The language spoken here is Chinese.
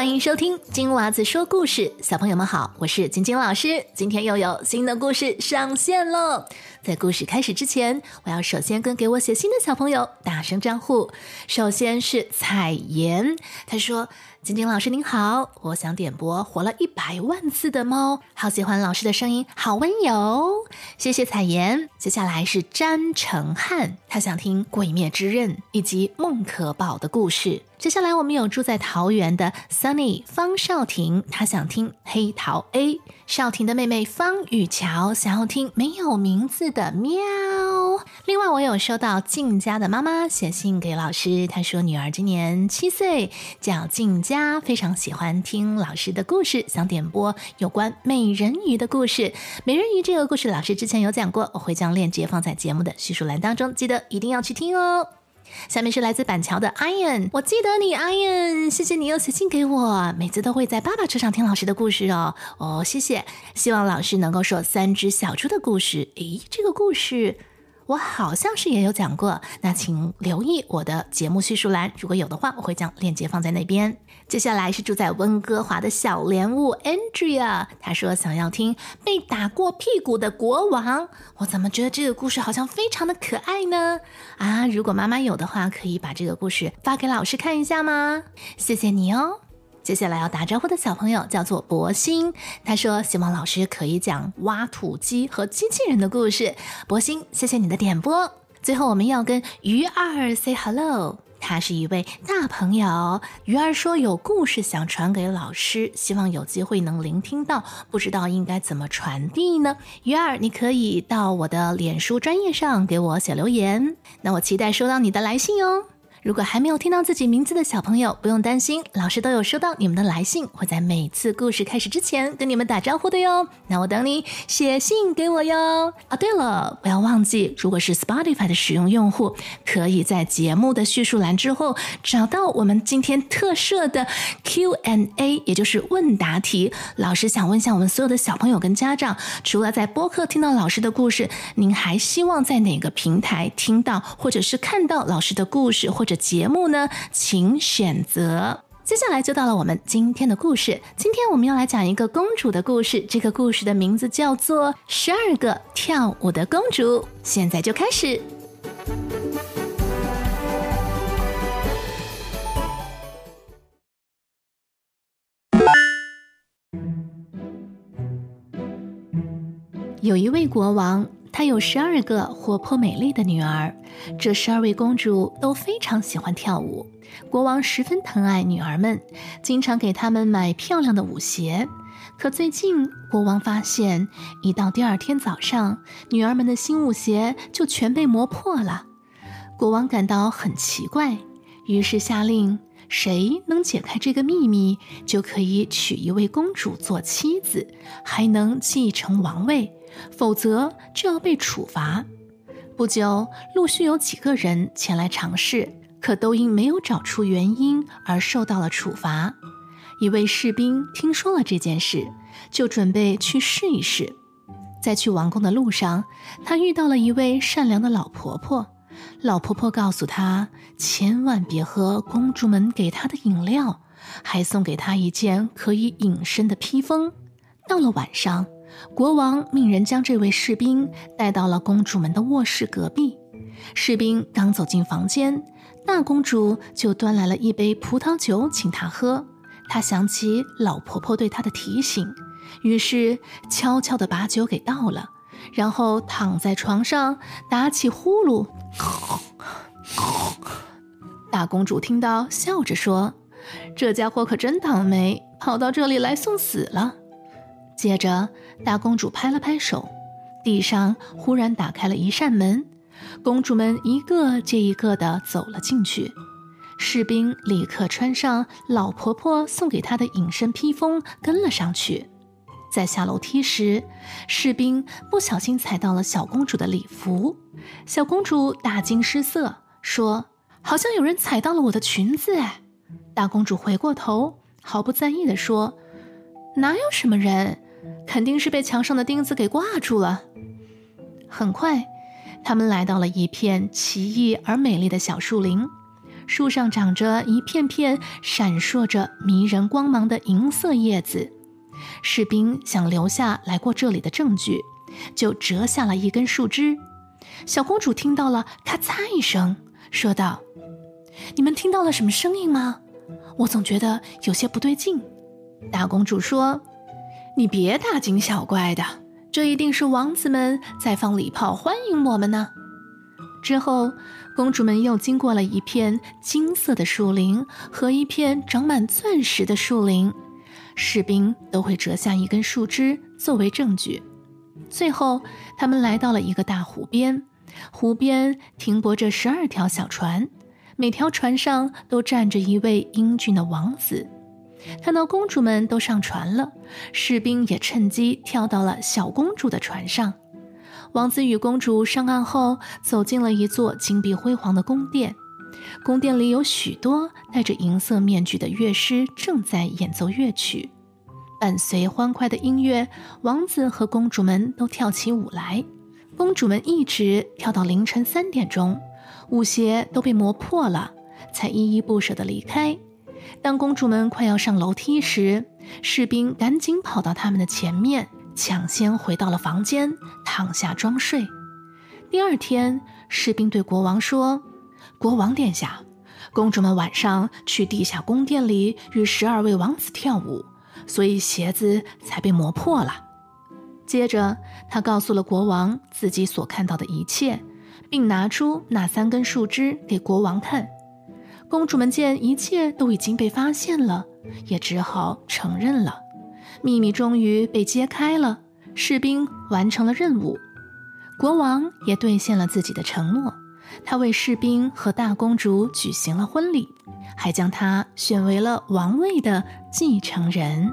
欢迎收听金娃子说故事，小朋友们好，我是晶晶老师。今天又有新的故事上线喽！在故事开始之前，我要首先跟给我写信的小朋友打声招呼。首先是彩妍，他说。晶晶老师您好，我想点播活了一百万次的猫，好喜欢老师的声音，好温柔，谢谢彩妍。接下来是詹成汉，他想听《鬼灭之刃》以及孟可宝的故事。接下来我们有住在桃园的 Sunny 方少婷，他想听黑桃 A。少婷的妹妹方雨乔想要听没有名字的喵。另外我有收到静家的妈妈写信给老师，她说女儿今年七岁，叫静佳，非常喜欢听老师的故事，想点播有关美人鱼的故事。美人鱼这个故事老师之前有讲过，我会将链接放在节目的叙述栏当中，记得一定要去听哦。下面是来自板桥的 Iron，我记得你 Iron，谢谢你又写信给我，每次都会在爸爸车上听老师的故事哦。哦，谢谢，希望老师能够说三只小猪的故事。诶，这个故事。我好像是也有讲过，那请留意我的节目叙述栏，如果有的话，我会将链接放在那边。接下来是住在温哥华的小莲雾 Andrea，他说想要听被打过屁股的国王。我怎么觉得这个故事好像非常的可爱呢？啊，如果妈妈有的话，可以把这个故事发给老师看一下吗？谢谢你哦。接下来要打招呼的小朋友叫做博鑫，他说希望老师可以讲挖土机和机器人的故事。博鑫，谢谢你的点播。最后我们要跟鱼儿 say hello，他是一位大朋友。鱼儿说有故事想传给老师，希望有机会能聆听到，不知道应该怎么传递呢？鱼儿，你可以到我的脸书专业上给我写留言，那我期待收到你的来信哦。如果还没有听到自己名字的小朋友，不用担心，老师都有收到你们的来信，会在每次故事开始之前跟你们打招呼的哟。那我等你写信给我哟。啊，对了，不要忘记，如果是 Spotify 的使用用户，可以在节目的叙述栏之后找到我们今天特设的 Q&A，也就是问答题。老师想问一下我们所有的小朋友跟家长，除了在播客听到老师的故事，您还希望在哪个平台听到或者是看到老师的故事或？这节目呢，请选择。接下来就到了我们今天的故事。今天我们要来讲一个公主的故事。这个故事的名字叫做《十二个跳舞的公主》。现在就开始。有一位国王。她有十二个活泼美丽的女儿，这十二位公主都非常喜欢跳舞。国王十分疼爱女儿们，经常给她们买漂亮的舞鞋。可最近，国王发现，一到第二天早上，女儿们的新舞鞋就全被磨破了。国王感到很奇怪，于是下令：谁能解开这个秘密，就可以娶一位公主做妻子，还能继承王位。否则就要被处罚。不久，陆续有几个人前来尝试，可都因没有找出原因而受到了处罚。一位士兵听说了这件事，就准备去试一试。在去王宫的路上，他遇到了一位善良的老婆婆。老婆婆告诉他，千万别喝公主们给她的饮料，还送给她一件可以隐身的披风。到了晚上。国王命人将这位士兵带到了公主们的卧室隔壁。士兵刚走进房间，大公主就端来了一杯葡萄酒请他喝。他想起老婆婆对他的提醒，于是悄悄地把酒给倒了，然后躺在床上打起呼噜。大公主听到，笑着说：“这家伙可真倒霉，跑到这里来送死了。”接着，大公主拍了拍手，地上忽然打开了一扇门，公主们一个接一个的走了进去。士兵立刻穿上老婆婆送给她的隐身披风，跟了上去。在下楼梯时，士兵不小心踩到了小公主的礼服，小公主大惊失色，说：“好像有人踩到了我的裙子。”哎，大公主回过头，毫不在意地说：“哪有什么人？”肯定是被墙上的钉子给挂住了。很快，他们来到了一片奇异而美丽的小树林。树上长着一片片闪烁着迷人光芒的银色叶子。士兵想留下来过这里的证据，就折下了一根树枝。小公主听到了咔嚓一声，说道：“你们听到了什么声音吗？我总觉得有些不对劲。”大公主说：“你别大惊小怪的，这一定是王子们在放礼炮欢迎我们呢。”之后。公主们又经过了一片金色的树林和一片长满钻石的树林，士兵都会折下一根树枝作为证据。最后，他们来到了一个大湖边，湖边停泊着十二条小船，每条船上都站着一位英俊的王子。看到公主们都上船了，士兵也趁机跳到了小公主的船上。王子与公主上岸后，走进了一座金碧辉煌的宫殿。宫殿里有许多戴着银色面具的乐师正在演奏乐曲，伴随欢快的音乐，王子和公主们都跳起舞来。公主们一直跳到凌晨三点钟，舞鞋都被磨破了，才依依不舍地离开。当公主们快要上楼梯时，士兵赶紧跑到他们的前面。抢先回到了房间，躺下装睡。第二天，士兵对国王说：“国王殿下，公主们晚上去地下宫殿里与十二位王子跳舞，所以鞋子才被磨破了。”接着，他告诉了国王自己所看到的一切，并拿出那三根树枝给国王看。公主们见一切都已经被发现了，也只好承认了。秘密终于被揭开了，士兵完成了任务，国王也兑现了自己的承诺，他为士兵和大公主举行了婚礼，还将她选为了王位的继承人。